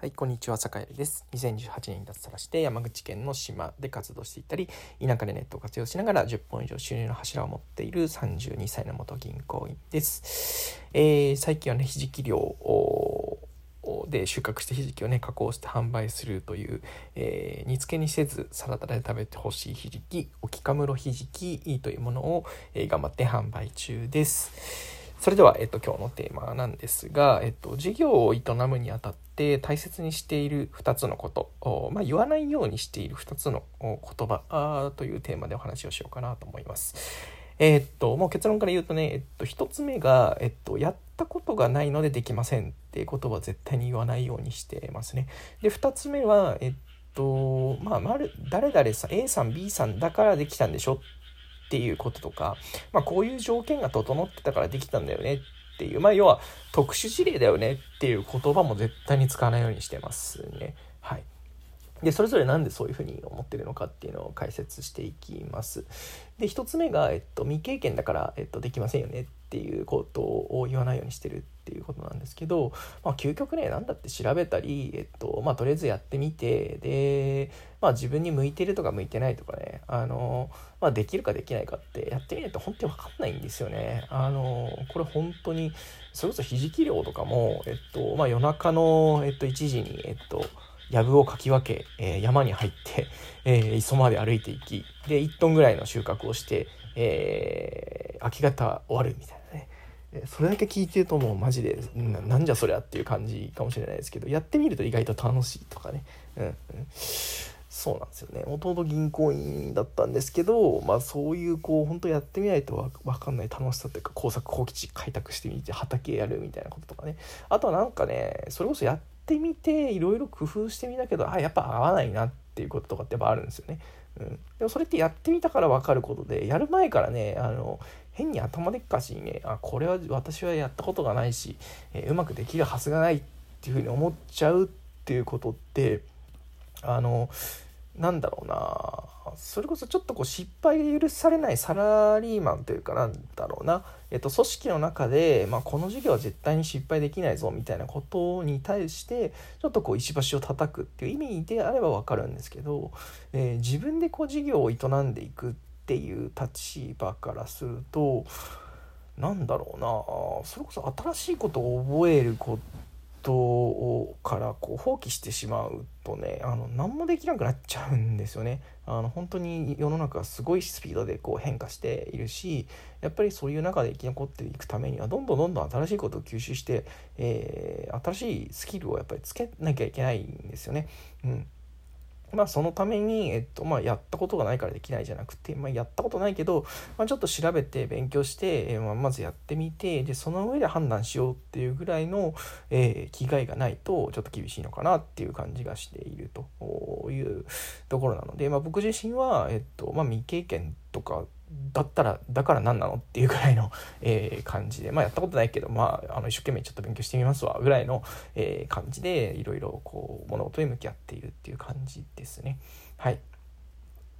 はい、こんにちは、坂井です。2018年に脱サラして山口県の島で活動していたり、田舎でネットを活用しながら10本以上収入の柱を持っている32歳の元銀行員です。えー、最近はね、ひじき漁で収穫したひじきをね、加工して販売するという、えー、煮付けにせずサラダで食べてほしいひじき、沖かむろひじきというものを、えー、頑張って販売中です。それでは、えっと、今日のテーマなんですが、えっと、事業を営むにあたって大切にしている2つのこと、まあ、言わないようにしている2つの言葉というテーマでお話をしようかなと思います。えっと、もう結論から言うとね、えっと、1つ目が、えっと、やったことがないのでできませんっていう言葉は絶対に言わないようにしてますね。で、2つ目は、えっと、まあ、誰々さん、A さん、B さんだからできたんでしょていうこととか、まあ、こういう条件が整ってたからできたんだよねっていう、まあ、要は特殊事例だよねっていう言葉も絶対に使わないようにしてますね。はい。で、それぞれなんでそういうふうに思ってるのかっていうのを解説していきます。で、一つ目が、えっと、未経験だから、えっと、できませんよねっていうことを言わないようにしてるっていうことなんですけど、まあ、究極ね、何だって調べたり、えっと、まあ、とりあえずやってみて、で、まあ、自分に向いてるとか向いてないとかね、あの、まあ、できるかできないかってやってみないと本当に分かんないんですよね。あの、これ本当に、それこそひじき漁とかも、えっと、まあ、夜中の、えっと、1時に、えっと、藪をかき分け、えー、山に入って、えー、磯まで歩いていき、で、1トンぐらいの収穫をして、えー、秋方終わるみたいな。それだけ聞いてるともうマジでななんじゃそりゃっていう感じかもしれないですけどやってみると意外と楽しいとかね、うん、そうなんですよね。もともと銀行員だったんですけど、まあ、そういうこう本当やってみないと分かんない楽しさというか工作放棄地開拓してみて畑やるみたいなこととかね。あとはなんかねそれこそやってみていろいろ工夫してみたけどあやっぱ合わないなっていうこととかってやっぱあるんですよね。うん、でもそれってやってみたから分かることでやる前からねあの変に頭でっかしにねあこれは私はやったことがないし、えー、うまくできるはずがないっていうふうに思っちゃうっていうことってあのなんだろうな。それこそちょっとこう失敗が許されないサラリーマンというかなんだろうな、えっと、組織の中で、まあ、この授業は絶対に失敗できないぞみたいなことに対してちょっとこう石橋を叩くっていう意味であれば分かるんですけど、えー、自分でこう事業を営んでいくっていう立場からするとなんだろうな。それこそ新しいことを覚えることトからこう放棄してしまうとねあの何もできなくなっちゃうんですよね。あの本当に世の中はすごいスピードでこう変化しているしやっぱりそういう中で生き残っていくためにはどんどんどんどん新しいことを吸収して、えー、新しいスキルをやっぱりつけなきゃいけないんですよね。うんまあ、そのために、えっとまあ、やったことがないからできないじゃなくて、まあ、やったことないけど、まあ、ちょっと調べて勉強して、えー、まあ、まずやってみてでその上で判断しようっていうぐらいの、えー、機会がないとちょっと厳しいのかなっていう感じがしているというところなので、まあ、僕自身は、えっとまあ、未経験とかだったらだから何なのっていうぐらいの、えー、感じで。まあやったことないけどまああの一生懸命ちょっと勉強してみますわ。ぐらいの、えー、感じでいろいろこう物事に向き合っているっていう感じですね。はい。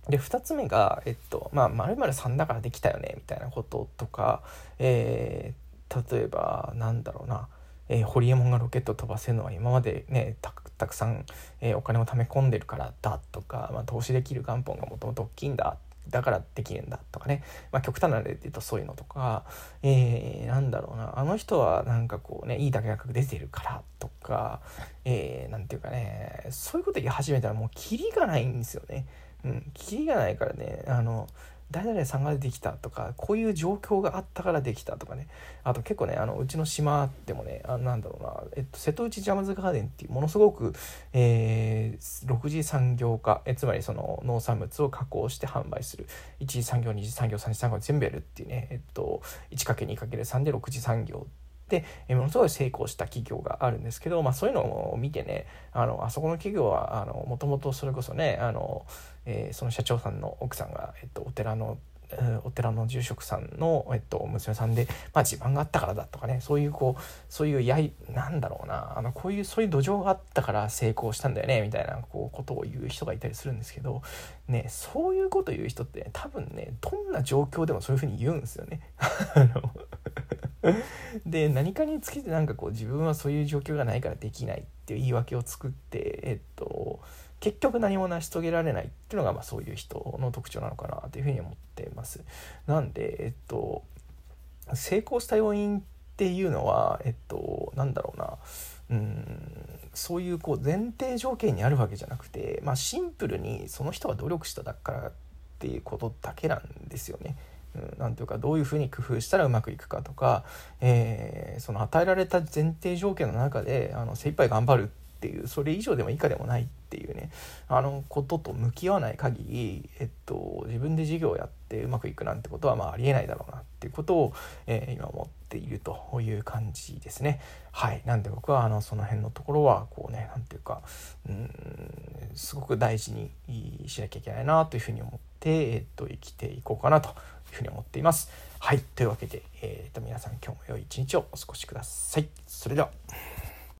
で2つ目がえっとまあ〇〇さんだからできたよねみたいなこととか、えー、例えばなんだろうなえー、ホリエモンがロケット飛ばせるのは今までねたくさん、えー、お金を貯め込んでるからだとか、まあ、投資できる元本がもともと大きいんだだからできるんだとかね、まあ、極端な例で言うとそういうのとか、えー、なんだろうな。あの人はなんかこうねいい大学出てるからとか、えー、なんていうかね。そういうこと言い始めたらもうキリがないんですよね。うん、キリがないからねあの誰々さんができたとかこういう状況があったからできたとかね。あと結構ねあのうちの島でもねあなんだろうな、えっと、瀬戸内ジャムズガーデンっていうものすごく、えー、6次産業化えつまりその農産物を加工して販売する。1次産業2次産業3次産業全部やるっていうね、えっと、1×2×3 で6次産業、えものすごい成功した企業があるんですけど、まあ、そういうのを見てねあのあそこの企業はもともとそれこそねあの、えー、その社長さんの奥さんが、えっと、お寺のお寺の住職さんの、えっと、娘さんで、まあ、地盤があったからだとかねそういうこうそういうやいなんだろうなあのこういうそういう土壌があったから成功したんだよねみたいなこうことを言う人がいたりするんですけど、ね、そういうこと言う人って、ね、多分ねどんな状況でもそういうふうに言うんですよね。で何かにつけてなんかこう自分はそういう状況がないからできないっていう言い訳を作ってえっと結局何も成し遂げられないっていうのがまあそういう人の特徴なのかなというふうに思っています。なんでえっと成功した要因っていうのはえっとなんだろうなうんそういうこう前提条件にあるわけじゃなくて、まあ、シンプルにその人が努力しただからっていうことだけなんですよね。うん、なんていうかどういうふうに工夫したらうまくいくかとか、えー、その与えられた前提条件の中であの精一杯頑張るっていうそれ以上でも以下でもないっていうねあのことと向き合わない限り、えっと、自分で事業をやってうまくいくなんてことはまあありえないだろうなっていうことを、えー、今思っているという感じですね。はい、なんで僕はあのその辺のところはこうね何ていうかうんすごく大事にしなきゃいけないなというふうに思って、えっと、生きていこうかなというふうに思っています。はいというわけで、えっ、と皆さん今日も良い一日をお過ごしください。それでは。